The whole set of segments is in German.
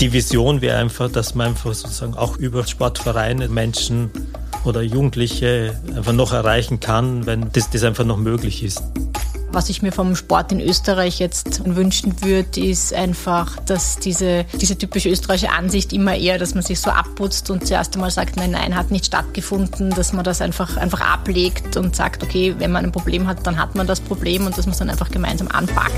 Die Vision wäre einfach, dass man einfach sozusagen auch über Sportvereine Menschen oder Jugendliche einfach noch erreichen kann, wenn das, das einfach noch möglich ist. Was ich mir vom Sport in Österreich jetzt wünschen würde, ist einfach, dass diese, diese typische österreichische Ansicht immer eher, dass man sich so abputzt und zuerst einmal sagt, nein, nein, hat nicht stattgefunden, dass man das einfach, einfach ablegt und sagt, okay, wenn man ein Problem hat, dann hat man das Problem und dass man es dann einfach gemeinsam anpackt.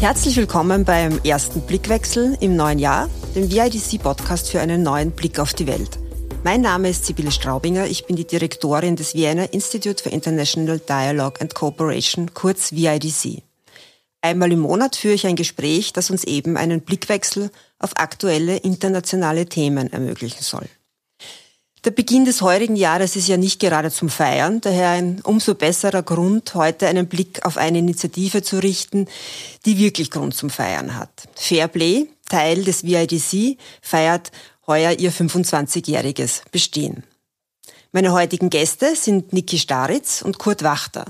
Herzlich willkommen beim ersten Blickwechsel im neuen Jahr, dem VIDC-Podcast für einen neuen Blick auf die Welt. Mein Name ist Sibylle Straubinger, ich bin die Direktorin des Vienna Institute for International Dialogue and Cooperation, kurz VIDC. Einmal im Monat führe ich ein Gespräch, das uns eben einen Blickwechsel auf aktuelle internationale Themen ermöglichen soll. Der Beginn des heurigen Jahres ist ja nicht gerade zum Feiern, daher ein umso besserer Grund, heute einen Blick auf eine Initiative zu richten, die wirklich Grund zum Feiern hat. Fairplay, Teil des VIDC, feiert heuer ihr 25-jähriges Bestehen. Meine heutigen Gäste sind Niki Staritz und Kurt Wachter.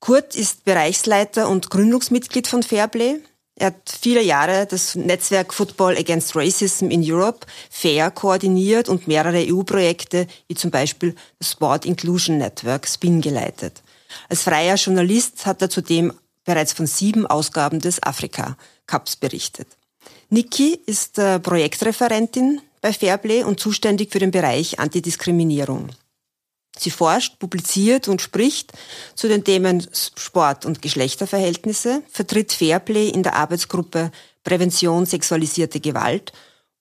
Kurt ist Bereichsleiter und Gründungsmitglied von Fairplay. Er hat viele Jahre das Netzwerk Football Against Racism in Europe, FAIR, koordiniert und mehrere EU-Projekte, wie zum Beispiel das Sport Inclusion Network, SPIN, geleitet. Als freier Journalist hat er zudem bereits von sieben Ausgaben des Afrika Cups berichtet. Niki ist äh, Projektreferentin bei Fairplay und zuständig für den Bereich Antidiskriminierung. Sie forscht, publiziert und spricht zu den Themen Sport und Geschlechterverhältnisse, vertritt Fairplay in der Arbeitsgruppe Prävention sexualisierte Gewalt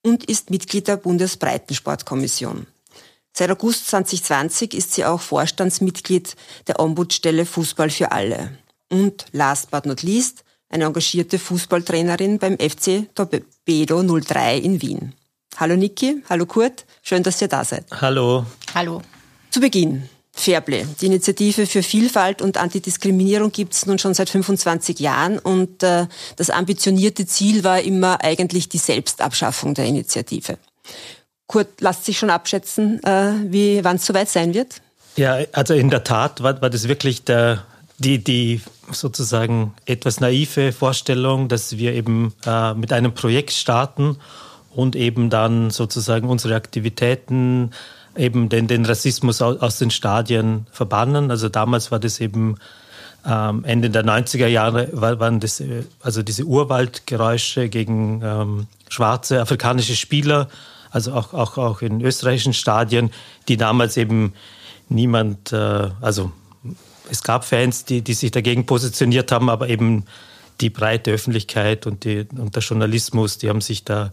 und ist Mitglied der Bundesbreitensportkommission. Seit August 2020 ist sie auch Vorstandsmitglied der Ombudsstelle Fußball für alle. Und last but not least, eine engagierte Fußballtrainerin beim FC Torpedo 03 in Wien. Hallo Niki, hallo Kurt, schön, dass ihr da seid. Hallo. Hallo. Zu Beginn. Fairplay. Die Initiative für Vielfalt und Antidiskriminierung gibt es nun schon seit 25 Jahren und äh, das ambitionierte Ziel war immer eigentlich die Selbstabschaffung der Initiative. Kurt, lasst sich schon abschätzen, äh, wann es soweit sein wird? Ja, also in der Tat war, war das wirklich der, die, die sozusagen etwas naive Vorstellung, dass wir eben äh, mit einem Projekt starten und eben dann sozusagen unsere Aktivitäten eben den, den Rassismus aus, den Stadien verbannen. Also damals war das eben ähm, Ende der 90er Jahre waren das äh, also diese Urwaldgeräusche gegen ähm, schwarze afrikanische Spieler, also auch, auch, auch in österreichischen Stadien, die damals eben niemand, äh, also es gab Fans, die, die sich dagegen positioniert haben, aber eben die breite Öffentlichkeit und, die, und der Journalismus, die haben sich da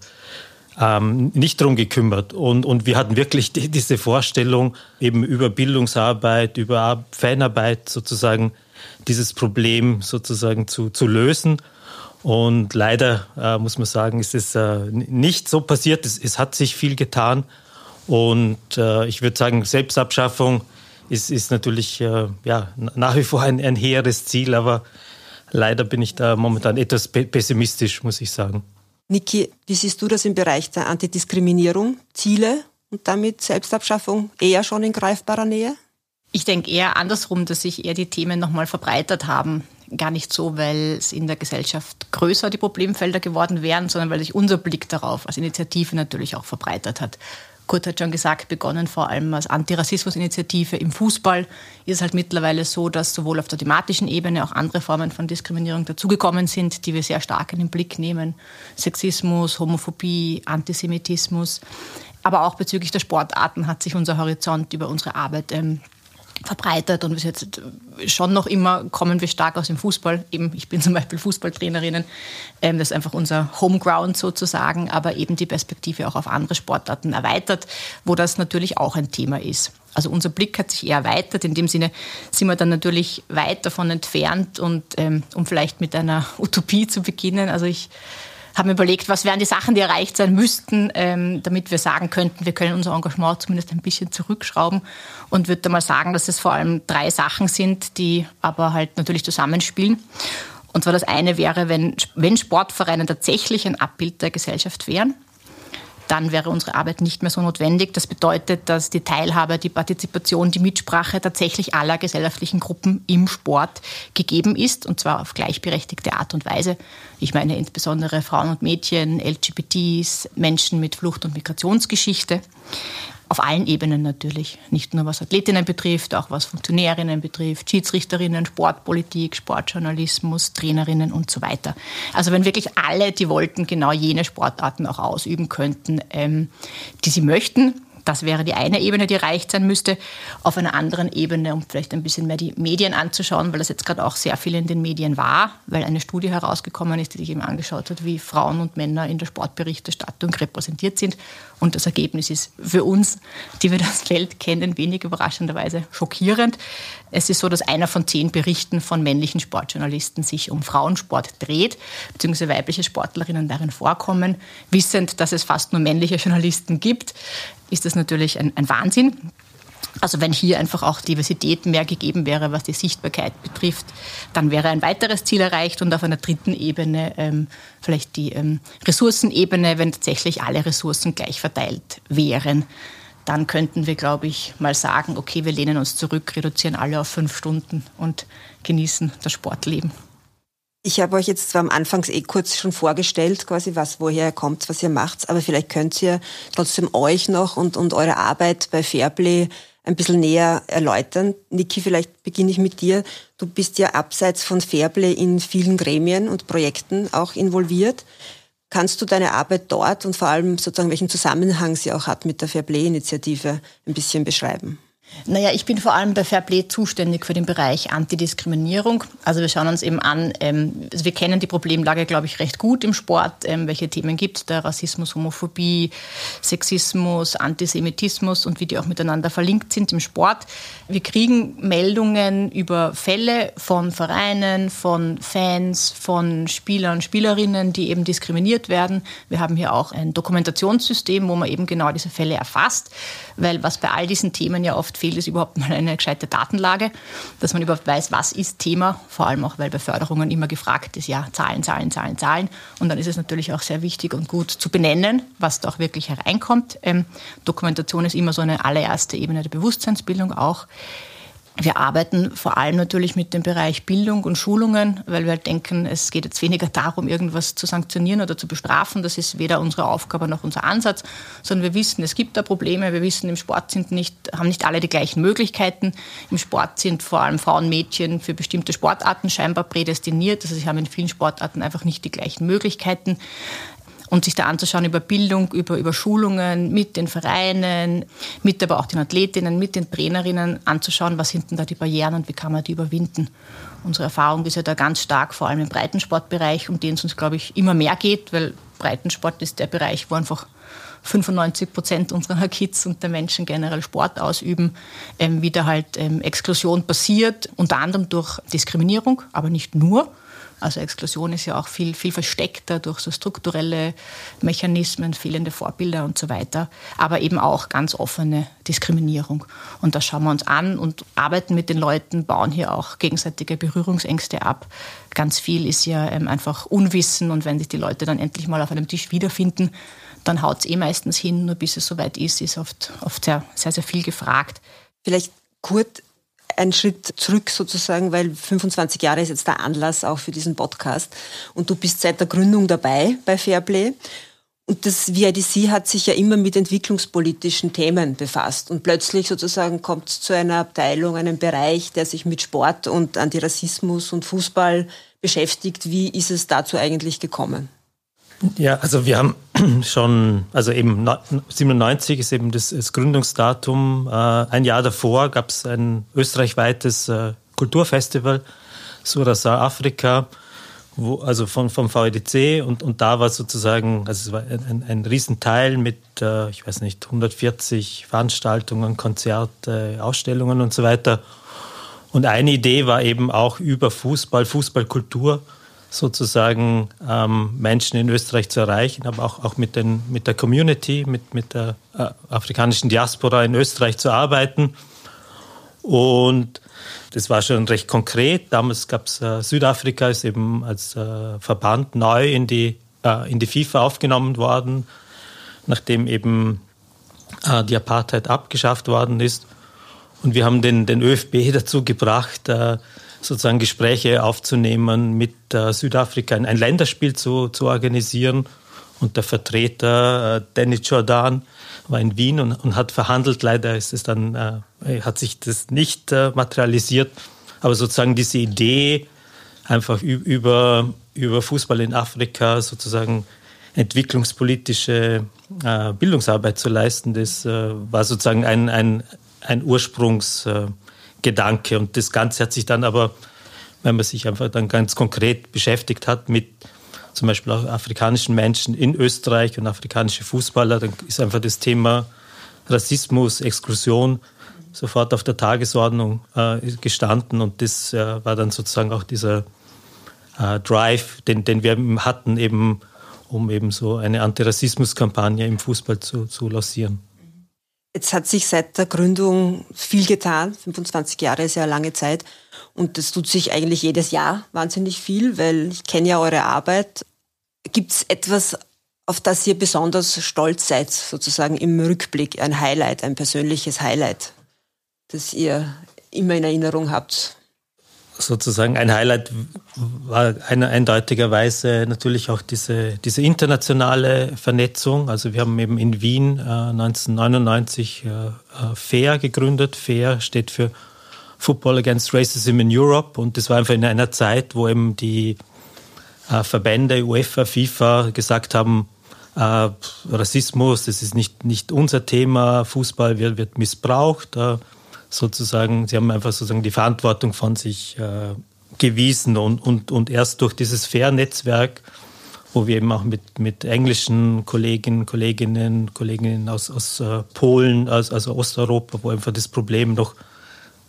ähm, nicht drum gekümmert. Und, und wir hatten wirklich die, diese Vorstellung, eben über Bildungsarbeit, über Fanarbeit sozusagen dieses Problem sozusagen zu, zu lösen. Und leider äh, muss man sagen, ist es äh, nicht so passiert. Es, es, hat sich viel getan. Und äh, ich würde sagen, Selbstabschaffung ist, ist natürlich äh, ja, nach wie vor ein, ein hehres Ziel, aber leider bin ich da momentan etwas pessimistisch, muss ich sagen. Niki, wie siehst du das im Bereich der Antidiskriminierung? Ziele und damit Selbstabschaffung eher schon in greifbarer Nähe? Ich denke eher andersrum, dass sich eher die Themen nochmal verbreitert haben. Gar nicht so, weil es in der Gesellschaft größer die Problemfelder geworden wären, sondern weil sich unser Blick darauf als Initiative natürlich auch verbreitert hat. Kurt hat schon gesagt, begonnen vor allem als Antirassismusinitiative im Fußball, ist es halt mittlerweile so, dass sowohl auf der thematischen Ebene auch andere Formen von Diskriminierung dazugekommen sind, die wir sehr stark in den Blick nehmen. Sexismus, Homophobie, Antisemitismus. Aber auch bezüglich der Sportarten hat sich unser Horizont über unsere Arbeit ähm, verbreitet und bis jetzt schon noch immer kommen wir stark aus dem Fußball. Eben, ich bin zum Beispiel Fußballtrainerin. Ähm, das ist einfach unser Homeground sozusagen, aber eben die Perspektive auch auf andere Sportarten erweitert, wo das natürlich auch ein Thema ist. Also unser Blick hat sich eher erweitert. In dem Sinne sind wir dann natürlich weit davon entfernt und ähm, um vielleicht mit einer Utopie zu beginnen. Also ich haben überlegt, was wären die Sachen, die erreicht sein müssten, ähm, damit wir sagen könnten, wir können unser Engagement zumindest ein bisschen zurückschrauben und würde mal sagen, dass es vor allem drei Sachen sind, die aber halt natürlich zusammenspielen. Und zwar das eine wäre, wenn, wenn Sportvereine tatsächlich ein Abbild der Gesellschaft wären, dann wäre unsere Arbeit nicht mehr so notwendig. Das bedeutet, dass die Teilhabe, die Partizipation, die Mitsprache tatsächlich aller gesellschaftlichen Gruppen im Sport gegeben ist und zwar auf gleichberechtigte Art und Weise. Ich meine insbesondere Frauen und Mädchen, LGBTs, Menschen mit Flucht- und Migrationsgeschichte. Auf allen Ebenen natürlich. Nicht nur was Athletinnen betrifft, auch was Funktionärinnen betrifft, Schiedsrichterinnen, Sportpolitik, Sportjournalismus, Trainerinnen und so weiter. Also wenn wirklich alle, die wollten, genau jene Sportarten auch ausüben könnten, ähm, die sie möchten, das wäre die eine Ebene, die erreicht sein müsste. Auf einer anderen Ebene, um vielleicht ein bisschen mehr die Medien anzuschauen, weil das jetzt gerade auch sehr viel in den Medien war, weil eine Studie herausgekommen ist, die sich eben angeschaut hat, wie Frauen und Männer in der Sportberichterstattung repräsentiert sind. Und das Ergebnis ist für uns, die wir das Feld kennen, wenig überraschenderweise schockierend. Es ist so, dass einer von zehn Berichten von männlichen Sportjournalisten sich um Frauensport dreht, beziehungsweise weibliche Sportlerinnen darin vorkommen. Wissend, dass es fast nur männliche Journalisten gibt, ist das natürlich ein, ein Wahnsinn. Also wenn hier einfach auch Diversität mehr gegeben wäre, was die Sichtbarkeit betrifft, dann wäre ein weiteres Ziel erreicht und auf einer dritten Ebene ähm, vielleicht die ähm, Ressourcenebene, wenn tatsächlich alle Ressourcen gleich verteilt wären dann könnten wir, glaube ich, mal sagen, okay, wir lehnen uns zurück, reduzieren alle auf fünf Stunden und genießen das Sportleben. Ich habe euch jetzt zwar am Anfangs eh kurz schon vorgestellt, quasi was, woher ihr kommt, was ihr macht, aber vielleicht könnt ihr trotzdem euch noch und, und eure Arbeit bei Fairplay ein bisschen näher erläutern. Niki, vielleicht beginne ich mit dir. Du bist ja abseits von Fairplay in vielen Gremien und Projekten auch involviert. Kannst du deine Arbeit dort und vor allem sozusagen welchen Zusammenhang sie auch hat mit der Fairplay-Initiative ein bisschen beschreiben? Naja, ich bin vor allem bei Fairplay zuständig für den Bereich Antidiskriminierung. Also wir schauen uns eben an, ähm, also wir kennen die Problemlage, glaube ich, recht gut im Sport. Ähm, welche Themen gibt es da? Rassismus, Homophobie, Sexismus, Antisemitismus und wie die auch miteinander verlinkt sind im Sport. Wir kriegen Meldungen über Fälle von Vereinen, von Fans, von Spielern, Spielerinnen, die eben diskriminiert werden. Wir haben hier auch ein Dokumentationssystem, wo man eben genau diese Fälle erfasst, weil was bei all diesen Themen ja oft fehlt, ist überhaupt mal eine gescheite Datenlage, dass man überhaupt weiß, was ist Thema, vor allem auch, weil bei Förderungen immer gefragt ist, ja, Zahlen, Zahlen, Zahlen, Zahlen. Und dann ist es natürlich auch sehr wichtig und gut zu benennen, was da auch wirklich hereinkommt. Ähm, Dokumentation ist immer so eine allererste Ebene der Bewusstseinsbildung auch. Wir arbeiten vor allem natürlich mit dem Bereich Bildung und Schulungen, weil wir halt denken, es geht jetzt weniger darum, irgendwas zu sanktionieren oder zu bestrafen. Das ist weder unsere Aufgabe noch unser Ansatz, sondern wir wissen, es gibt da Probleme. Wir wissen, im Sport sind nicht, haben nicht alle die gleichen Möglichkeiten. Im Sport sind vor allem Frauen, Mädchen für bestimmte Sportarten scheinbar prädestiniert. Also sie haben in vielen Sportarten einfach nicht die gleichen Möglichkeiten und sich da anzuschauen über Bildung, über, über Schulungen mit den Vereinen, mit aber auch den Athletinnen, mit den Trainerinnen anzuschauen, was sind denn da die Barrieren und wie kann man die überwinden. Unsere Erfahrung ist ja da ganz stark, vor allem im Breitensportbereich, um den es uns, glaube ich, immer mehr geht, weil Breitensport ist der Bereich, wo einfach 95 Prozent unserer Kids und der Menschen generell Sport ausüben, ähm, wieder halt ähm, Exklusion passiert, unter anderem durch Diskriminierung, aber nicht nur. Also Exklusion ist ja auch viel, viel versteckter durch so strukturelle Mechanismen, fehlende Vorbilder und so weiter, aber eben auch ganz offene Diskriminierung. Und das schauen wir uns an und arbeiten mit den Leuten, bauen hier auch gegenseitige Berührungsängste ab. Ganz viel ist ja ähm, einfach Unwissen und wenn sich die Leute dann endlich mal auf einem Tisch wiederfinden, dann haut es eh meistens hin, nur bis es soweit ist, ist oft, oft sehr, sehr, sehr viel gefragt. Vielleicht Kurt, ein Schritt zurück sozusagen, weil 25 Jahre ist jetzt der Anlass auch für diesen Podcast. Und du bist seit der Gründung dabei bei Fairplay. Und das VIDC hat sich ja immer mit entwicklungspolitischen Themen befasst. Und plötzlich sozusagen kommt es zu einer Abteilung, einem Bereich, der sich mit Sport und Antirassismus und Fußball beschäftigt. Wie ist es dazu eigentlich gekommen? Ja, also wir haben schon, also eben 97 ist eben das, das Gründungsdatum. Äh, ein Jahr davor gab es ein österreichweites äh, Kulturfestival, Surasar Afrika, wo, also von, vom VEDC und, und da war sozusagen, also es war ein, ein, ein Riesenteil mit, äh, ich weiß nicht, 140 Veranstaltungen, Konzerte, Ausstellungen und so weiter. Und eine Idee war eben auch über Fußball, Fußballkultur sozusagen ähm, Menschen in Österreich zu erreichen, aber auch, auch mit, den, mit der Community, mit, mit der äh, afrikanischen Diaspora in Österreich zu arbeiten. Und das war schon recht konkret. Damals gab es äh, Südafrika, ist eben als äh, Verband neu in die, äh, in die FIFA aufgenommen worden. nachdem eben äh, die Apartheid abgeschafft worden ist. Und wir haben den, den ÖFB dazu gebracht, äh, sozusagen Gespräche aufzunehmen mit äh, Südafrika, ein Länderspiel zu, zu organisieren. Und der Vertreter, äh, Danny Jordan, war in Wien und, und, hat verhandelt. Leider ist es dann, äh, hat sich das nicht äh, materialisiert. Aber sozusagen diese Idee, einfach über, über Fußball in Afrika sozusagen entwicklungspolitische äh, Bildungsarbeit zu leisten, das äh, war sozusagen ein, ein, ein Ursprungsgedanke. und das Ganze hat sich dann aber, wenn man sich einfach dann ganz konkret beschäftigt hat mit zum Beispiel auch afrikanischen Menschen in Österreich und afrikanische Fußballer, dann ist einfach das Thema Rassismus, Exklusion sofort auf der Tagesordnung äh, gestanden und das äh, war dann sozusagen auch dieser äh, Drive, den, den wir hatten, eben um eben so eine Antirassismus-Kampagne im Fußball zu, zu lancieren. Jetzt hat sich seit der Gründung viel getan. 25 Jahre ist ja eine lange Zeit. Und das tut sich eigentlich jedes Jahr wahnsinnig viel, weil ich kenne ja eure Arbeit. Gibt es etwas, auf das ihr besonders stolz seid, sozusagen im Rückblick, ein Highlight, ein persönliches Highlight, das ihr immer in Erinnerung habt? Sozusagen ein Highlight war eine, eindeutigerweise natürlich auch diese, diese internationale Vernetzung. Also wir haben eben in Wien äh, 1999 äh, äh FAIR gegründet. FAIR steht für Football Against Racism in Europe und das war einfach in einer Zeit, wo eben die äh, Verbände UEFA, FIFA gesagt haben, äh, Rassismus, das ist nicht, nicht unser Thema, Fußball wird, wird missbraucht. Sozusagen, sie haben einfach sozusagen die Verantwortung von sich äh, gewiesen und, und, und erst durch dieses Fair-Netzwerk, wo wir eben auch mit, mit englischen Kolleginnen, Kolleginnen, Kolleginnen aus, aus äh, Polen, aus, also Osteuropa, wo einfach das Problem noch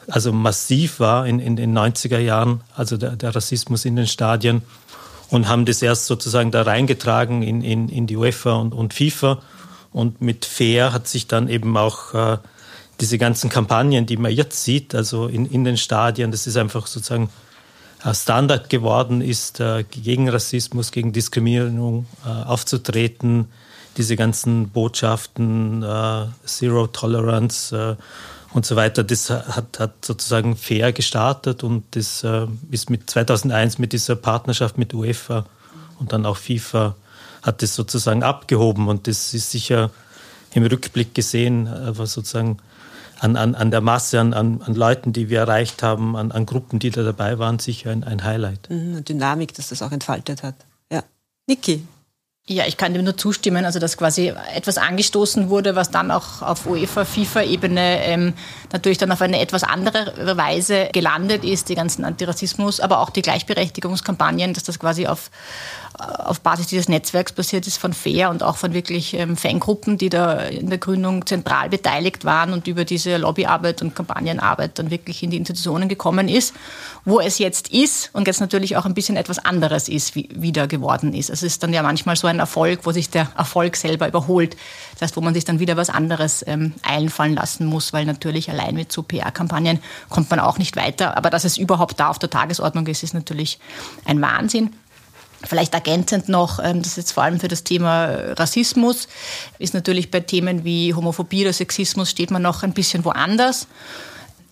also massiv war in, in den 90er Jahren, also der, der Rassismus in den Stadien und haben das erst sozusagen da reingetragen in, in, in die UEFA und, und FIFA. Und mit Fair hat sich dann eben auch äh, diese ganzen Kampagnen, die man jetzt sieht, also in, in den Stadien, das ist einfach sozusagen Standard geworden ist, äh, gegen Rassismus, gegen Diskriminierung äh, aufzutreten. Diese ganzen Botschaften, äh, Zero Tolerance und so weiter, das hat, hat sozusagen fair gestartet und das ist mit 2001 mit dieser Partnerschaft mit UEFA und dann auch FIFA hat das sozusagen abgehoben und das ist sicher im Rückblick gesehen, was sozusagen an, an, an der Masse, an, an, an Leuten, die wir erreicht haben, an, an Gruppen, die da dabei waren, sicher ein, ein Highlight. Mhm, Dynamik, dass das auch entfaltet hat. Ja. Niki, ja, ich kann dem nur zustimmen, also dass quasi etwas angestoßen wurde, was dann auch auf UEFA, FIFA-Ebene ähm, natürlich dann auf eine etwas andere Weise gelandet ist, die ganzen Antirassismus, aber auch die Gleichberechtigungskampagnen, dass das quasi auf, auf Basis dieses Netzwerks passiert ist von FAIR und auch von wirklich ähm, Fangruppen, die da in der Gründung zentral beteiligt waren und über diese Lobbyarbeit und Kampagnenarbeit dann wirklich in die Institutionen gekommen ist, wo es jetzt ist und jetzt natürlich auch ein bisschen etwas anderes ist, wie wieder geworden ist. Es ist dann ja manchmal so ein Erfolg, wo sich der Erfolg selber überholt. Das heißt, wo man sich dann wieder was anderes ähm, einfallen lassen muss, weil natürlich allein mit so PR-Kampagnen kommt man auch nicht weiter. Aber dass es überhaupt da auf der Tagesordnung ist, ist natürlich ein Wahnsinn. Vielleicht ergänzend noch, ähm, das ist jetzt vor allem für das Thema Rassismus, ist natürlich bei Themen wie Homophobie oder Sexismus steht man noch ein bisschen woanders.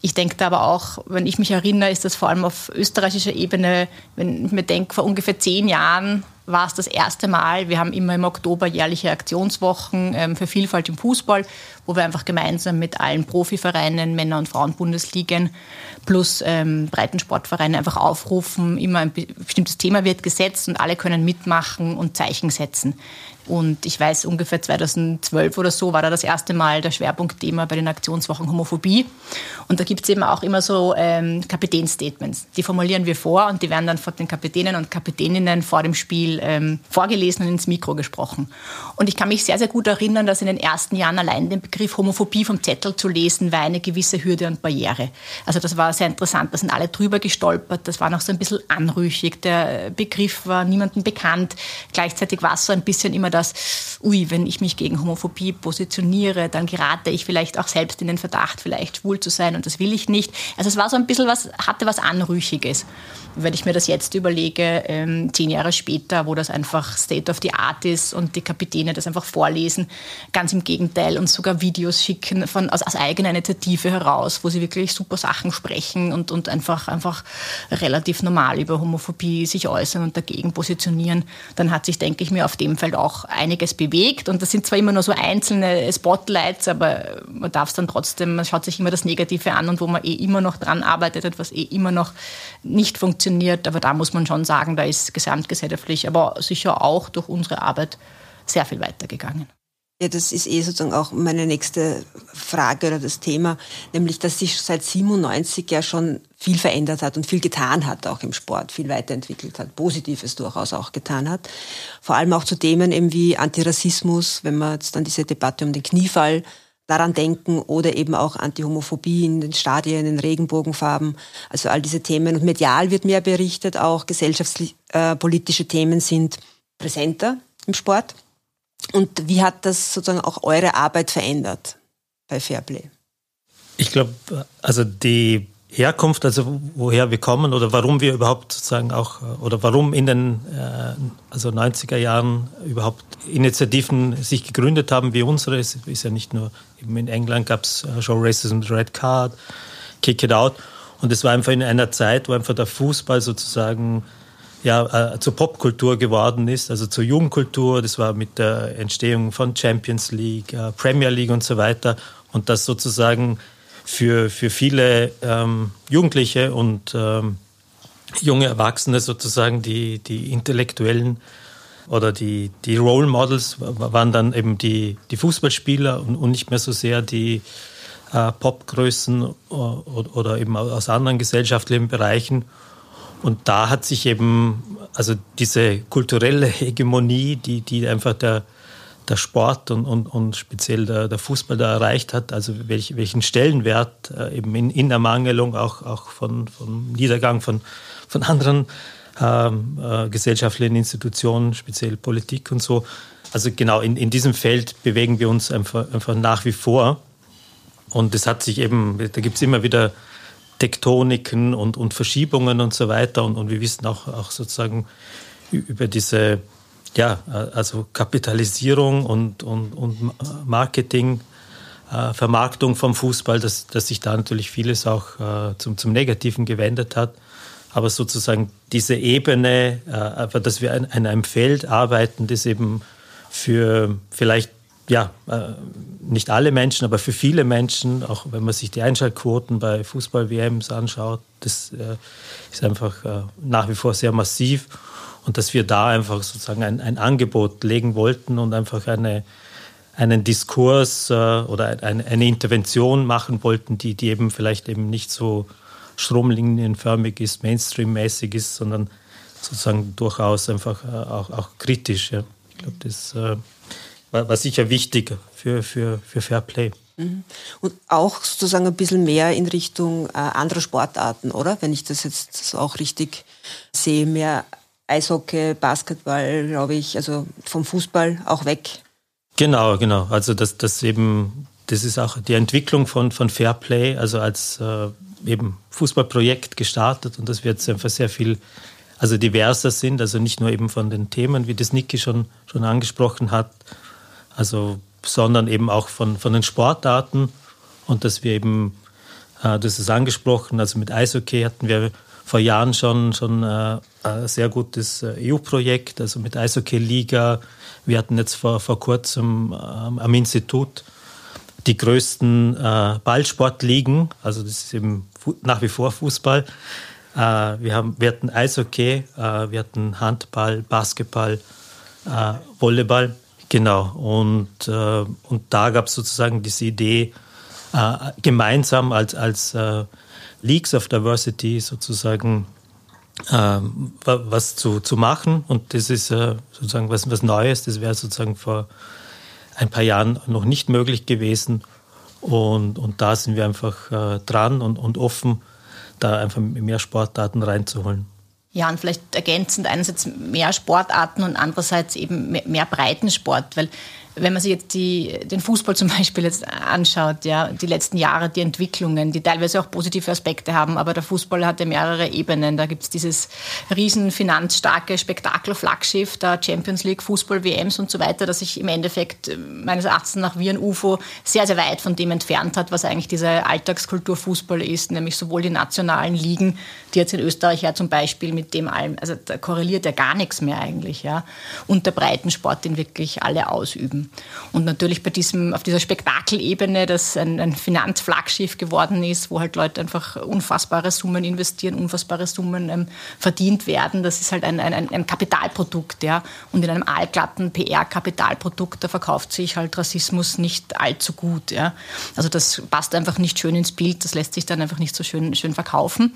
Ich denke da aber auch, wenn ich mich erinnere, ist das vor allem auf österreichischer Ebene, wenn ich mir denke, vor ungefähr zehn Jahren war es das erste Mal. Wir haben immer im Oktober jährliche Aktionswochen ähm, für Vielfalt im Fußball, wo wir einfach gemeinsam mit allen Profivereinen, Männer- und Frauenbundesligen plus ähm, Breitensportvereine einfach aufrufen, immer ein bestimmtes Thema wird gesetzt und alle können mitmachen und Zeichen setzen. Und ich weiß, ungefähr 2012 oder so war da das erste Mal der Schwerpunktthema bei den Aktionswochen Homophobie. Und da gibt es eben auch immer so ähm, Kapitänstatements. Die formulieren wir vor und die werden dann von den Kapitänen und Kapitäninnen vor dem Spiel ähm, vorgelesen und ins Mikro gesprochen. Und ich kann mich sehr, sehr gut erinnern, dass in den ersten Jahren allein den Begriff Homophobie vom Zettel zu lesen, war eine gewisse Hürde und Barriere. Also das war sehr interessant. Da sind alle drüber gestolpert. Das war noch so ein bisschen anrüchig. Der Begriff war niemandem bekannt. Gleichzeitig war es so ein bisschen immer das, ui, wenn ich mich gegen Homophobie positioniere, dann gerate ich vielleicht auch selbst in den Verdacht, vielleicht schwul zu sein und das will ich nicht. Also es war so ein bisschen was, hatte was Anrüchiges. Wenn ich mir das jetzt überlege, ähm, zehn Jahre später wo das einfach State of the Art ist und die Kapitäne das einfach vorlesen. Ganz im Gegenteil und sogar Videos schicken von, aus, aus eigener Initiative heraus, wo sie wirklich super Sachen sprechen und, und einfach, einfach relativ normal über Homophobie sich äußern und dagegen positionieren. Dann hat sich, denke ich mir, auf dem Feld auch einiges bewegt. Und das sind zwar immer nur so einzelne Spotlights, aber man darf es dann trotzdem, man schaut sich immer das Negative an und wo man eh immer noch dran arbeitet, etwas eh immer noch nicht funktioniert. Aber da muss man schon sagen, da ist gesamtgesellschaftlich, aber sicher auch durch unsere Arbeit sehr viel weitergegangen. Ja, das ist eh sozusagen auch meine nächste Frage oder das Thema, nämlich, dass sich seit 97 ja schon viel verändert hat und viel getan hat, auch im Sport, viel weiterentwickelt hat, Positives durchaus auch getan hat. Vor allem auch zu Themen eben wie Antirassismus, wenn man jetzt dann diese Debatte um den Kniefall daran denken oder eben auch Antihomophobie in den Stadien, in Regenbogenfarben, also all diese Themen. Und medial wird mehr berichtet, auch gesellschaftspolitische Themen sind präsenter im Sport. Und wie hat das sozusagen auch eure Arbeit verändert bei Fairplay? Ich glaube, also die Herkunft, also woher wir kommen oder warum wir überhaupt sozusagen auch oder warum in den äh, also 90er Jahren überhaupt Initiativen sich gegründet haben wie unsere, ist, ist ja nicht nur eben in England gab es äh, Show Racism Red Card, Kick It Out und es war einfach in einer Zeit, wo einfach der Fußball sozusagen ja, äh, zur Popkultur geworden ist, also zur Jugendkultur. Das war mit der Entstehung von Champions League, äh, Premier League und so weiter. Und das sozusagen für, für viele ähm, Jugendliche und ähm, junge Erwachsene sozusagen die, die intellektuellen oder die, die Role Models waren dann eben die, die Fußballspieler und, und nicht mehr so sehr die äh, Popgrößen oder, oder eben aus anderen gesellschaftlichen Bereichen. Und da hat sich eben, also diese kulturelle Hegemonie, die, die einfach der, der Sport und, und, und speziell der, der Fußball da erreicht hat, also welch, welchen Stellenwert äh, eben in, in Ermangelung auch, auch von, von Niedergang von, von anderen ähm, äh, gesellschaftlichen Institutionen, speziell Politik und so. Also genau in, in diesem Feld bewegen wir uns einfach, einfach nach wie vor. Und es hat sich eben, da gibt es immer wieder Tektoniken und, und Verschiebungen und so weiter. Und, und wir wissen auch, auch sozusagen über diese ja, also Kapitalisierung und, und, und Marketing, äh, Vermarktung vom Fußball, dass, dass sich da natürlich vieles auch äh, zum, zum Negativen gewendet hat. Aber sozusagen diese Ebene, äh, dass wir in, in einem Feld arbeiten, das eben für vielleicht ja, äh, nicht alle Menschen, aber für viele Menschen, auch wenn man sich die Einschaltquoten bei Fußball-WMs anschaut, das äh, ist einfach äh, nach wie vor sehr massiv. Und dass wir da einfach sozusagen ein, ein Angebot legen wollten und einfach eine, einen Diskurs oder eine, Intervention machen wollten, die, die eben vielleicht eben nicht so stromlinienförmig ist, Mainstream-mäßig ist, sondern sozusagen durchaus einfach auch, auch kritisch. Ja. Ich glaube, das war, war sicher wichtig für, für, für Fair Play. Mhm. Und auch sozusagen ein bisschen mehr in Richtung äh, anderer Sportarten, oder? Wenn ich das jetzt so auch richtig sehe, mehr Eishockey, Basketball, glaube ich, also vom Fußball auch weg. Genau, genau. Also das, das eben, das ist auch die Entwicklung von, von Fair Play, also als äh, eben Fußballprojekt gestartet und das wird jetzt einfach sehr viel also diverser sind, also nicht nur eben von den Themen, wie das Niki schon, schon angesprochen hat, also, sondern eben auch von, von den Sportarten und dass wir eben, äh, das ist angesprochen, also mit Eishockey hatten wir vor Jahren schon, schon äh, ein sehr gutes äh, EU-Projekt, also mit Eishockey-Liga. Wir hatten jetzt vor, vor kurzem ähm, am Institut die größten äh, Ballsportligen, also das ist eben nach wie vor Fußball. Äh, wir, haben, wir hatten Eishockey, äh, wir hatten Handball, Basketball, äh, Volleyball. Genau, und, äh, und da gab es sozusagen diese Idee, äh, gemeinsam als, als äh, Leagues of Diversity sozusagen äh, was zu, zu machen. Und das ist äh, sozusagen was, was Neues, das wäre sozusagen vor ein paar Jahren noch nicht möglich gewesen. Und, und da sind wir einfach äh, dran und, und offen, da einfach mehr Sportdaten reinzuholen. Ja, und vielleicht ergänzend einerseits mehr Sportarten und andererseits eben mehr Breitensport, weil wenn man sich jetzt die, den Fußball zum Beispiel jetzt anschaut, ja, die letzten Jahre, die Entwicklungen, die teilweise auch positive Aspekte haben, aber der Fußball hat ja mehrere Ebenen. Da gibt es dieses riesen finanzstarke Spektakel-Flaggschiff der Champions League, Fußball-WMs und so weiter, das sich im Endeffekt äh, meines Erachtens nach wie ein UFO sehr, sehr weit von dem entfernt hat, was eigentlich diese Alltagskultur Fußball ist, nämlich sowohl die nationalen Ligen, die jetzt in Österreich ja zum Beispiel mit dem allem, also da korreliert ja gar nichts mehr eigentlich, ja, und der Breitensport, den wirklich alle ausüben. Und natürlich bei diesem, auf dieser Spektakelebene, das ein, ein Finanzflaggschiff geworden ist, wo halt Leute einfach unfassbare Summen investieren, unfassbare Summen ähm, verdient werden, das ist halt ein, ein, ein Kapitalprodukt, ja. Und in einem allglatten PR-Kapitalprodukt, da verkauft sich halt Rassismus nicht allzu gut, ja. Also das passt einfach nicht schön ins Bild, das lässt sich dann einfach nicht so schön, schön verkaufen.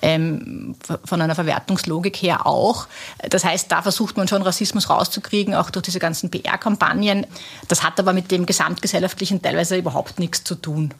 Ähm, von einer Verwertungslogik her auch. Das heißt, da versucht man schon Rassismus rauszukriegen, auch durch diese ganzen PR-Kampagnen. Das hat aber mit dem gesamtgesellschaftlichen teilweise überhaupt nichts zu tun.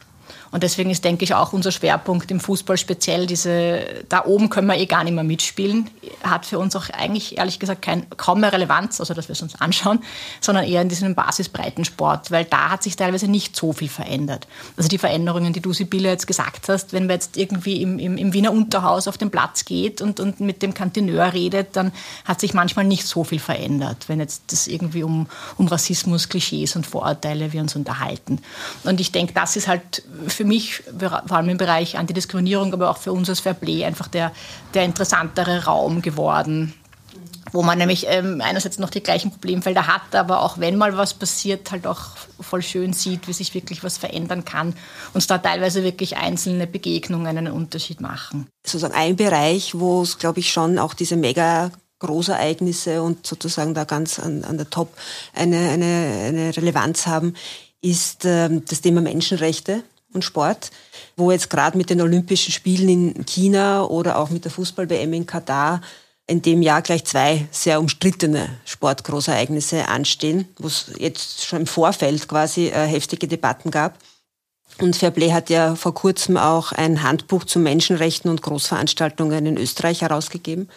Und deswegen ist, denke ich, auch unser Schwerpunkt im Fußball speziell diese, da oben können wir eh gar nicht mehr mitspielen, hat für uns auch eigentlich, ehrlich gesagt, kein, kaum mehr Relevanz, also dass wir es uns anschauen, sondern eher in diesem Basisbreitensport, weil da hat sich teilweise nicht so viel verändert. Also die Veränderungen, die du, Sibylle, jetzt gesagt hast, wenn man jetzt irgendwie im, im, im Wiener Unterhaus auf den Platz geht und, und mit dem Kantineur redet, dann hat sich manchmal nicht so viel verändert, wenn jetzt das irgendwie um, um Rassismus, Klischees und Vorurteile wir uns unterhalten. Und ich denke, das ist halt für für mich, vor allem im Bereich Antidiskriminierung, aber auch für uns als Fairplay einfach der, der interessantere Raum geworden wo man nämlich ähm, einerseits noch die gleichen Problemfelder hat, aber auch wenn mal was passiert, halt auch voll schön sieht, wie sich wirklich was verändern kann und da teilweise wirklich einzelne Begegnungen einen Unterschied machen. Sozusagen ein Bereich, wo es, glaube ich, schon auch diese mega Großereignisse und sozusagen da ganz an, an der Top eine, eine, eine Relevanz haben, ist ähm, das Thema Menschenrechte und Sport, wo jetzt gerade mit den Olympischen Spielen in China oder auch mit der Fußball-WM in Katar in dem Jahr gleich zwei sehr umstrittene Sportgroßereignisse anstehen, wo es jetzt schon im Vorfeld quasi äh, heftige Debatten gab. Und Fairplay hat ja vor kurzem auch ein Handbuch zu Menschenrechten und Großveranstaltungen in Österreich herausgegeben.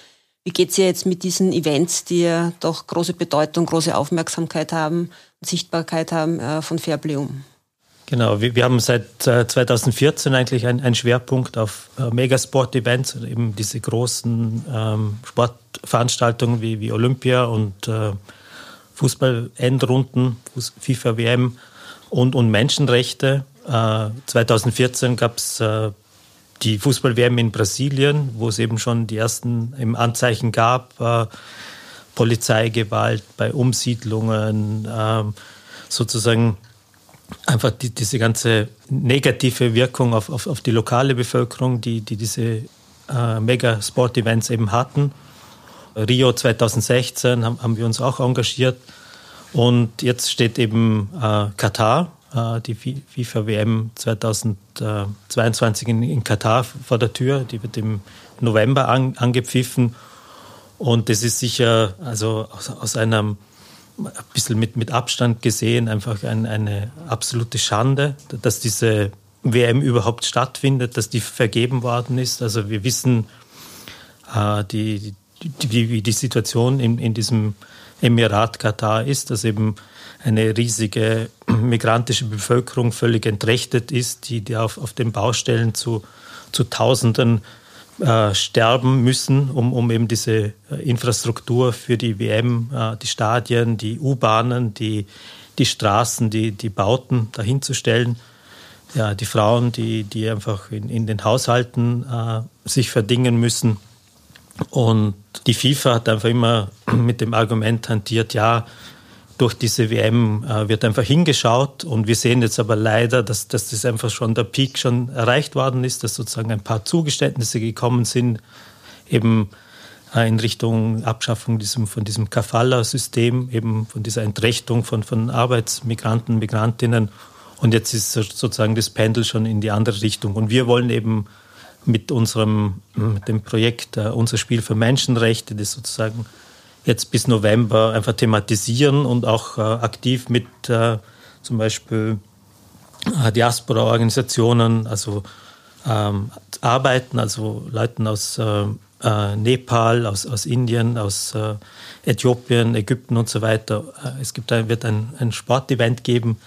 Wie geht es ihr jetzt mit diesen Events, die ja doch große Bedeutung, große Aufmerksamkeit haben und Sichtbarkeit haben, äh, von Fairplay um? Genau, wir, wir haben seit äh, 2014 eigentlich einen Schwerpunkt auf äh, Megasport-Events, eben diese großen ähm, Sportveranstaltungen wie, wie Olympia und äh, Fußball-Endrunden, FIFA-WM und, und Menschenrechte. 2014 gab es die Fußball-WM in Brasilien, wo es eben schon die ersten im Anzeichen gab, äh, Polizeigewalt bei Umsiedlungen, äh, sozusagen einfach die, diese ganze negative Wirkung auf, auf, auf, die lokale Bevölkerung, die, die diese äh, Mega-Sport-Events eben hatten. Rio 2016 haben, haben, wir uns auch engagiert. Und jetzt steht eben äh, Katar, äh, die FIFA-WM 2022 in, in, Katar vor der Tür. Die wird im November an, angepfiffen. Und das ist sicher also aus, aus einem ein bisschen mit, mit Abstand gesehen einfach ein, eine absolute Schande, dass diese WM überhaupt stattfindet, dass die vergeben worden ist. Also wir wissen, äh, die, die, wie die Situation in, in diesem Emirat Katar ist, dass eben eine riesige migrantische Bevölkerung völlig entrechtet ist, die, die auf, auf den Baustellen zu, zu Tausenden äh, sterben müssen, um, um eben diese äh, Infrastruktur für die WM, äh, die Stadien, die U-Bahnen, die, die Straßen, die, die Bauten dahinzustellen. Ja, die Frauen, die, die einfach in, in den Haushalten äh, sich verdingen müssen. Und die FIFA hat einfach immer mit dem Argument hantiert, ja, durch diese WM äh, wird einfach hingeschaut und wir sehen jetzt aber leider, dass, dass das einfach schon der Peak schon erreicht worden ist, dass sozusagen ein paar Zugeständnisse gekommen sind, eben äh, in Richtung Abschaffung diesem, von diesem Kafala-System, eben von dieser Entrechtung von, von Arbeitsmigranten, Migrantinnen. Und jetzt ist sozusagen das Pendel schon in die andere Richtung. Und wir wollen eben mit unserem mit dem Projekt uh, Unser Spiel für Menschenrechte, das sozusagen jetzt bis November einfach thematisieren und auch äh, aktiv mit äh, zum Beispiel äh, Diaspora-Organisationen, also ähm, arbeiten, also Leuten aus äh, äh, Nepal, aus, aus Indien, aus äh, Äthiopien, Ägypten und so weiter. Es gibt, wird ein, ein Sportevent geben,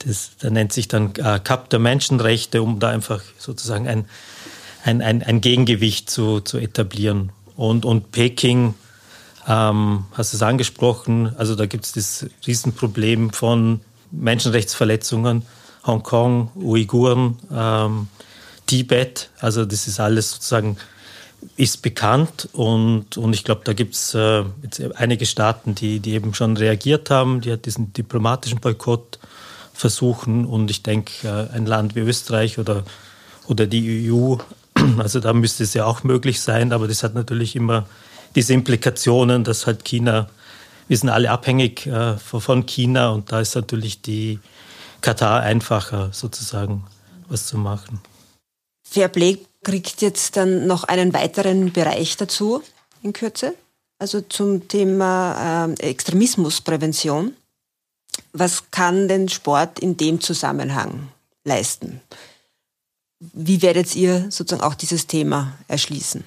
das, das nennt sich dann Cup der Menschenrechte, um da einfach sozusagen ein, ein, ein, ein Gegengewicht zu, zu etablieren. Und, und Peking, ähm, hast es angesprochen, also da gibt es das Riesenproblem von Menschenrechtsverletzungen, Hongkong, Uiguren, ähm, Tibet, also das ist alles sozusagen ist bekannt. Und, und ich glaube, da gibt es äh, einige Staaten, die, die eben schon reagiert haben, die diesen diplomatischen Boykott versuchen. Und ich denke, äh, ein Land wie Österreich oder, oder die EU, also da müsste es ja auch möglich sein, aber das hat natürlich immer diese Implikationen, dass halt China, wir sind alle abhängig äh, von China und da ist natürlich die Katar einfacher sozusagen was zu machen. Fairplay kriegt jetzt dann noch einen weiteren Bereich dazu in Kürze, also zum Thema äh, Extremismusprävention. Was kann denn Sport in dem Zusammenhang leisten? Wie werdet ihr sozusagen auch dieses Thema erschließen?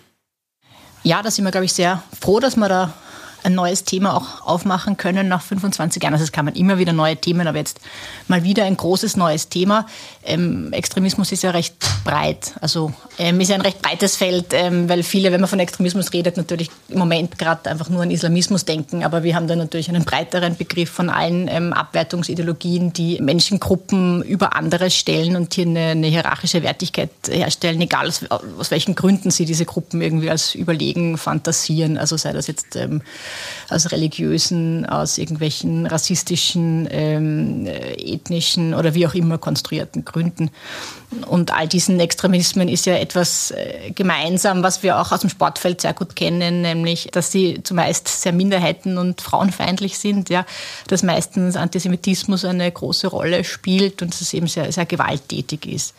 Ja, da sind wir, glaube ich, sehr froh, dass wir da ein neues Thema auch aufmachen können nach 25 Jahren. Also es kamen immer wieder neue Themen, aber jetzt mal wieder ein großes neues Thema. Ähm, Extremismus ist ja recht breit. Also ähm, ist ja ein recht breites Feld, ähm, weil viele, wenn man von Extremismus redet, natürlich im Moment gerade einfach nur an Islamismus denken. Aber wir haben da natürlich einen breiteren Begriff von allen ähm, Abwertungsideologien, die Menschengruppen über andere stellen und hier eine, eine hierarchische Wertigkeit herstellen, egal aus, aus, welchen Gründen sie diese Gruppen irgendwie als überlegen fantasieren. Also sei das jetzt ähm, aus religiösen, aus irgendwelchen rassistischen, ähm, ethnischen oder wie auch immer konstruierten Gründen. Und all diesen Extremismen ist ja etwas äh, gemeinsam, was wir auch aus dem Sportfeld sehr gut kennen, nämlich, dass sie zumeist sehr minderheiten- und frauenfeindlich sind, ja, dass meistens Antisemitismus eine große Rolle spielt und dass es eben sehr, sehr gewalttätig ist.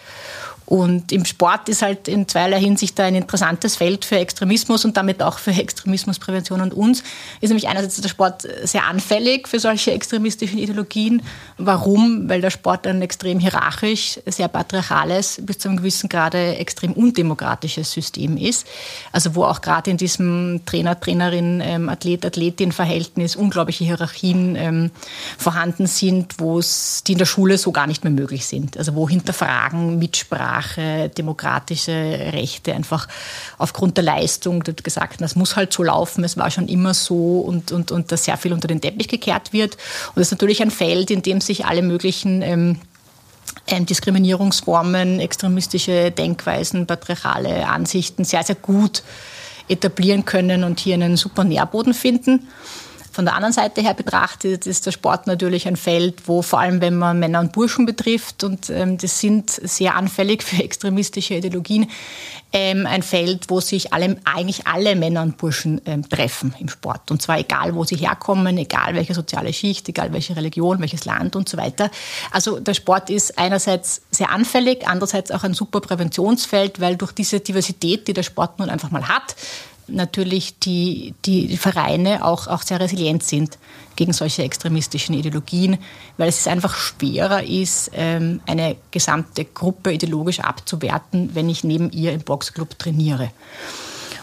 Und im Sport ist halt in zweierlei Hinsicht ein interessantes Feld für Extremismus und damit auch für Extremismusprävention und uns. Ist nämlich einerseits der Sport sehr anfällig für solche extremistischen Ideologien. Warum? Weil der Sport ein extrem hierarchisch, sehr patriarchales, bis zu einem gewissen Grade extrem undemokratisches System ist. Also wo auch gerade in diesem Trainer, Trainerin, ähm, Athlet, Athletin-Verhältnis unglaubliche Hierarchien ähm, vorhanden sind, wo es, die in der Schule so gar nicht mehr möglich sind. Also wo Hinterfragen, Mitsprache, Sprache, demokratische Rechte einfach aufgrund der Leistung gesagt, das muss halt so laufen, es war schon immer so und, und, und dass sehr viel unter den Teppich gekehrt wird. Und das ist natürlich ein Feld, in dem sich alle möglichen ähm, ähm, Diskriminierungsformen, extremistische Denkweisen, patriarchale Ansichten sehr, sehr gut etablieren können und hier einen super Nährboden finden. Von der anderen Seite her betrachtet ist der Sport natürlich ein Feld, wo vor allem, wenn man Männer und Burschen betrifft, und ähm, das sind sehr anfällig für extremistische Ideologien, ähm, ein Feld, wo sich alle, eigentlich alle Männer und Burschen ähm, treffen im Sport. Und zwar egal, wo sie herkommen, egal welche soziale Schicht, egal welche Religion, welches Land und so weiter. Also der Sport ist einerseits sehr anfällig, andererseits auch ein super Präventionsfeld, weil durch diese Diversität, die der Sport nun einfach mal hat, natürlich die, die Vereine auch, auch sehr resilient sind gegen solche extremistischen Ideologien, weil es einfach schwerer ist, ähm, eine gesamte Gruppe ideologisch abzuwerten, wenn ich neben ihr im Boxclub trainiere.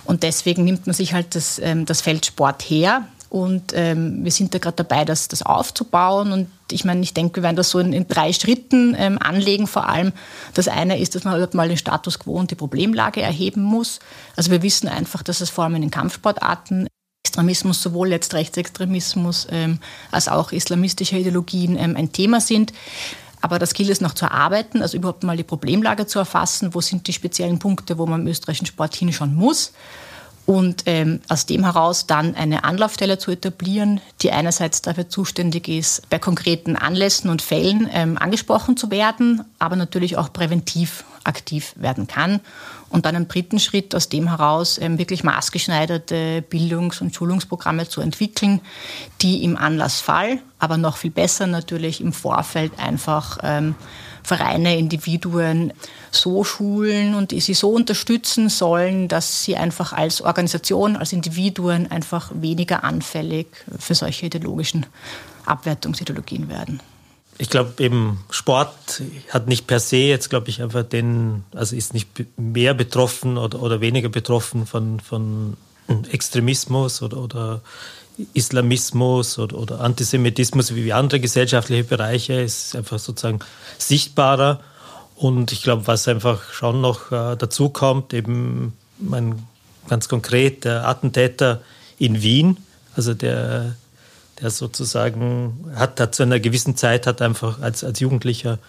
Und deswegen nimmt man sich halt das, ähm, das Feld Sport her. Und ähm, wir sind da gerade dabei, das, das aufzubauen. Und ich meine, ich denke, wir werden das so in, in drei Schritten ähm, anlegen. Vor allem das eine ist, dass man halt mal den Status quo und die Problemlage erheben muss. Also wir wissen einfach, dass es vor allem in den Kampfsportarten Extremismus, sowohl jetzt Rechtsextremismus ähm, als auch islamistische Ideologien ähm, ein Thema sind. Aber das gilt es noch zu erarbeiten, also überhaupt mal die Problemlage zu erfassen. Wo sind die speziellen Punkte, wo man im österreichischen Sport hinschauen muss? Und ähm, aus dem heraus dann eine Anlaufstelle zu etablieren, die einerseits dafür zuständig ist, bei konkreten Anlässen und Fällen ähm, angesprochen zu werden, aber natürlich auch präventiv aktiv werden kann. Und dann im dritten Schritt aus dem heraus ähm, wirklich maßgeschneiderte Bildungs- und Schulungsprogramme zu entwickeln, die im Anlassfall, aber noch viel besser natürlich im Vorfeld einfach ähm, Vereine, Individuen so schulen und sie so unterstützen sollen, dass sie einfach als Organisation, als Individuen einfach weniger anfällig für solche ideologischen Abwertungsideologien werden. ich glaube eben Sport hat nicht per se jetzt, glaube ich, einfach den, also ist nicht mehr betroffen oder, oder weniger betroffen von, von Extremismus oder, oder Islamismus oder, oder Antisemitismus wie andere gesellschaftliche Bereiche. Ist einfach sozusagen sichtbarer. Und ich glaube, was einfach schon noch äh, dazu kommt, eben mein, ganz konkret der Attentäter in Wien, also der der sozusagen hat, hat zu einer gewissen Zeit hat einfach als, als Jugendlicher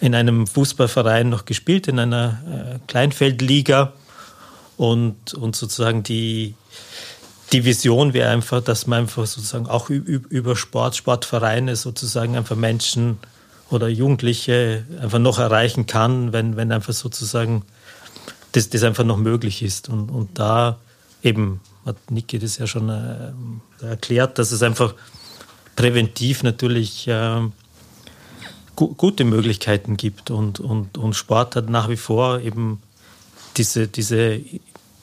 in einem Fußballverein noch gespielt, in einer äh, Kleinfeldliga. Und, und sozusagen die, die Vision wäre einfach, dass man einfach sozusagen auch über Sport, Sportvereine sozusagen einfach Menschen oder Jugendliche einfach noch erreichen kann, wenn, wenn einfach sozusagen das, das einfach noch möglich ist. Und, und da eben hat Niki das ja schon äh, erklärt, dass es einfach präventiv natürlich äh, gu gute Möglichkeiten gibt und, und, und Sport hat nach wie vor eben diese, diese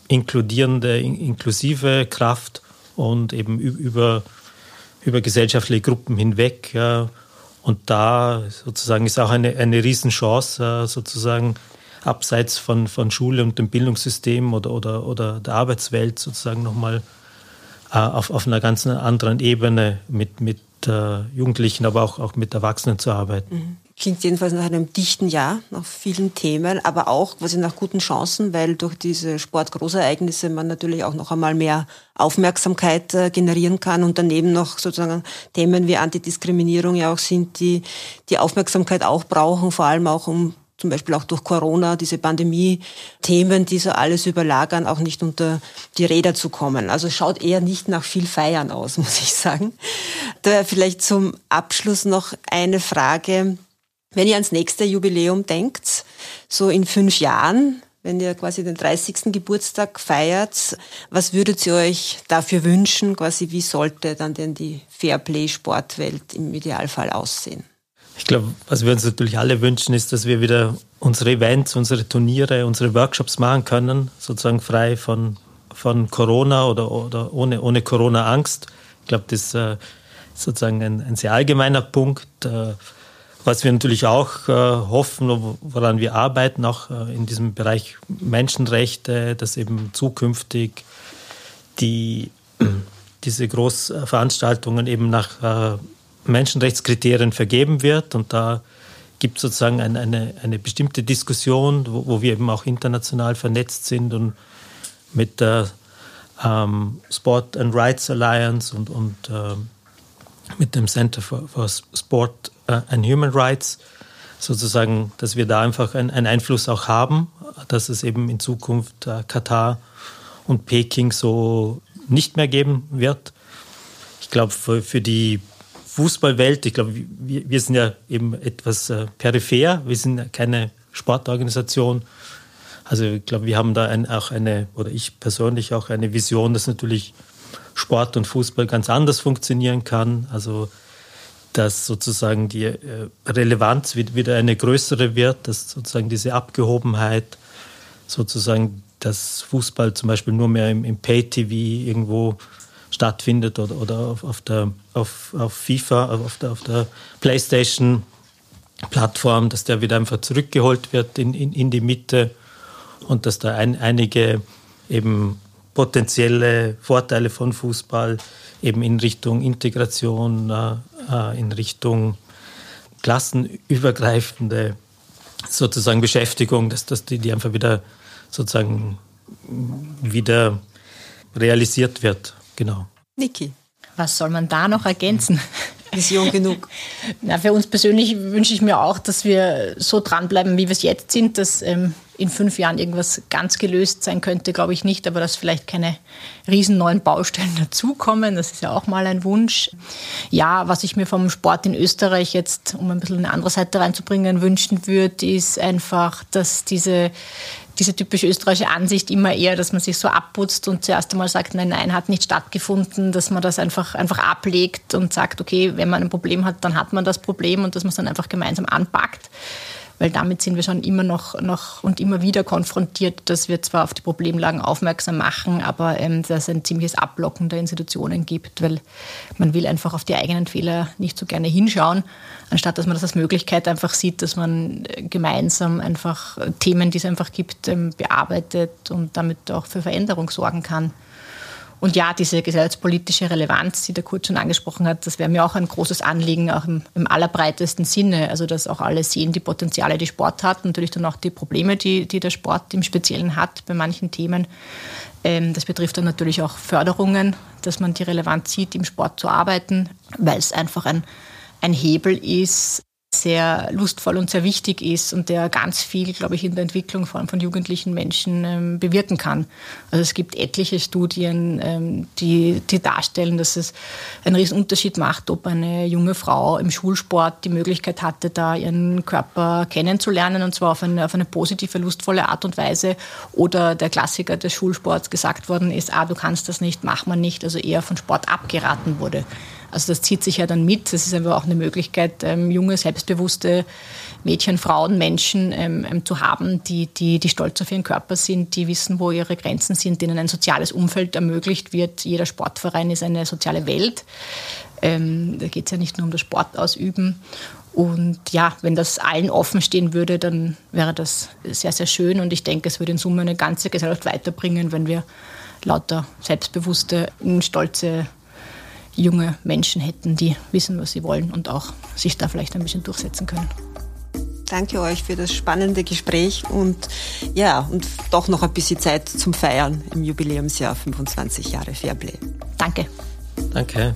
inkludierende, inklusive Kraft und eben über, über gesellschaftliche Gruppen hinweg. Ja. Und da sozusagen ist auch eine, eine Riesenchance, äh, sozusagen abseits von, von Schule und dem Bildungssystem oder, oder, oder der Arbeitswelt sozusagen nochmal äh, auf, auf einer ganz anderen Ebene mit, mit äh, Jugendlichen, aber auch, auch mit Erwachsenen zu arbeiten. Mhm. Klingt jedenfalls nach einem dichten Jahr, nach vielen Themen, aber auch quasi nach guten Chancen, weil durch diese Sportgroßereignisse man natürlich auch noch einmal mehr Aufmerksamkeit äh, generieren kann und daneben noch sozusagen Themen wie Antidiskriminierung ja auch sind, die die Aufmerksamkeit auch brauchen, vor allem auch um zum Beispiel auch durch Corona, diese Pandemie-Themen, die so alles überlagern, auch nicht unter die Räder zu kommen. Also schaut eher nicht nach viel Feiern aus, muss ich sagen. Da vielleicht zum Abschluss noch eine Frage. Wenn ihr ans nächste Jubiläum denkt, so in fünf Jahren, wenn ihr quasi den 30. Geburtstag feiert, was würdet ihr euch dafür wünschen? Quasi, wie sollte dann denn die Fairplay-Sportwelt im Idealfall aussehen? Ich glaube, was wir uns natürlich alle wünschen, ist, dass wir wieder unsere Events, unsere Turniere, unsere Workshops machen können, sozusagen frei von, von Corona oder, oder ohne, ohne Corona-Angst. Ich glaube, das ist äh, sozusagen ein, ein, sehr allgemeiner Punkt. Was wir natürlich auch äh, hoffen, woran wir arbeiten, auch äh, in diesem Bereich Menschenrechte, dass eben zukünftig die, diese Großveranstaltungen eben nach äh, Menschenrechtskriterien vergeben wird. Und da gibt es sozusagen eine, eine, eine, bestimmte Diskussion, wo, wo, wir eben auch international vernetzt sind und mit der ähm, Sport and Rights Alliance und, und äh, mit dem Center for, for Sport and Human Rights sozusagen, dass wir da einfach einen, einen Einfluss auch haben, dass es eben in Zukunft äh, Katar und Peking so nicht mehr geben wird. Ich glaube, für, für die Fußballwelt, ich glaube, wir, wir sind ja eben etwas äh, peripher, wir sind keine Sportorganisation. Also ich glaube, wir haben da ein, auch eine, oder ich persönlich auch eine Vision, dass natürlich Sport und Fußball ganz anders funktionieren kann. Also dass sozusagen die äh, Relevanz wieder eine größere wird, dass sozusagen diese Abgehobenheit, sozusagen dass Fußball zum Beispiel nur mehr im, im Pay-TV irgendwo stattfindet oder, oder auf, auf, der, auf, auf FIFA, auf der, auf der PlayStation Plattform, dass der wieder einfach zurückgeholt wird in, in, in die Mitte und dass da ein, einige eben potenzielle Vorteile von Fußball eben in Richtung Integration, äh, in Richtung klassenübergreifende sozusagen Beschäftigung, dass, dass die, die einfach wieder sozusagen wieder realisiert wird. Genau. Niki. Was soll man da noch ergänzen? Vision genug. Na, für uns persönlich wünsche ich mir auch, dass wir so dranbleiben, wie wir es jetzt sind, dass ähm, in fünf Jahren irgendwas ganz gelöst sein könnte, glaube ich nicht, aber dass vielleicht keine riesen neuen Baustellen dazukommen, das ist ja auch mal ein Wunsch. Ja, was ich mir vom Sport in Österreich jetzt, um ein bisschen eine andere Seite reinzubringen, wünschen würde, ist einfach, dass diese diese typische österreichische Ansicht immer eher, dass man sich so abputzt und zuerst einmal sagt, nein, nein, hat nicht stattgefunden, dass man das einfach, einfach ablegt und sagt, okay, wenn man ein Problem hat, dann hat man das Problem und dass man es dann einfach gemeinsam anpackt. Weil damit sind wir schon immer noch, noch und immer wieder konfrontiert, dass wir zwar auf die Problemlagen aufmerksam machen, aber ähm, dass es ein ziemliches Ablocken der Institutionen gibt, weil man will einfach auf die eigenen Fehler nicht so gerne hinschauen, anstatt dass man das als Möglichkeit einfach sieht, dass man gemeinsam einfach Themen, die es einfach gibt, ähm, bearbeitet und damit auch für Veränderung sorgen kann. Und ja, diese gesellschaftspolitische Relevanz, die der Kurt schon angesprochen hat, das wäre mir auch ein großes Anliegen, auch im, im, allerbreitesten Sinne. Also, dass auch alle sehen die Potenziale, die Sport hat, natürlich dann auch die Probleme, die, die der Sport im Speziellen hat bei manchen Themen. Ähm, das betrifft dann natürlich auch Förderungen, dass man die Relevanz sieht, im Sport zu arbeiten, weil es einfach ein, ein Hebel ist, sehr lustvoll und sehr wichtig ist und der ganz viel, glaube ich, in der Entwicklung vor allem von jugendlichen Menschen ähm, bewirken kann. Also es gibt etliche Studien, ähm, die, die darstellen, dass es einen riesen Unterschied macht, ob eine junge Frau im Schulsport die Möglichkeit hatte, da ihren Körper kennenzulernen und zwar auf eine, auf eine positive, lustvolle Art und Weise oder der Klassiker des Schulsports gesagt worden ist, ah, du kannst das nicht, mach man nicht, also eher von Sport abgeraten wurde. Also das zieht sich ja dann mit. Das ist einfach auch eine Möglichkeit, ähm, junge, selbstbewusste Mädchen, Frauen, Menschen ähm, ähm, zu haben, die, die, die stolz auf ihren Körper sind, die wissen, wo ihre Grenzen sind, denen ein soziales Umfeld ermöglicht wird. Jeder Sportverein ist eine soziale Welt. Ähm, da geht es ja nicht nur um das Sport ausüben. Und ja, wenn das allen offen stehen würde, dann wäre das sehr, sehr schön. Und ich denke, es würde in Summe eine ganze Gesellschaft weiterbringen, wenn wir lauter selbstbewusste, stolze junge Menschen hätten, die wissen, was sie wollen und auch sich da vielleicht ein bisschen durchsetzen können. Danke euch für das spannende Gespräch und ja, und doch noch ein bisschen Zeit zum Feiern im Jubiläumsjahr 25 Jahre Fairplay. Danke. Danke.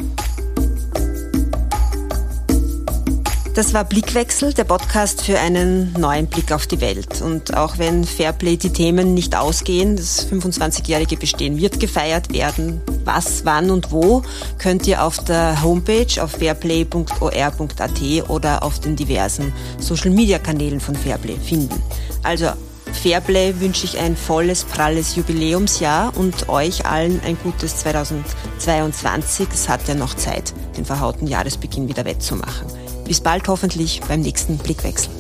Das war Blickwechsel, der Podcast für einen neuen Blick auf die Welt. Und auch wenn Fairplay die Themen nicht ausgehen, das 25-jährige Bestehen wird gefeiert werden. Was, wann und wo könnt ihr auf der Homepage auf fairplay.or.at oder auf den diversen Social-Media-Kanälen von Fairplay finden. Also Fairplay wünsche ich ein volles, pralles Jubiläumsjahr und euch allen ein gutes 2022. Es hat ja noch Zeit, den verhauten Jahresbeginn wieder wettzumachen. Bis bald hoffentlich beim nächsten Blickwechsel.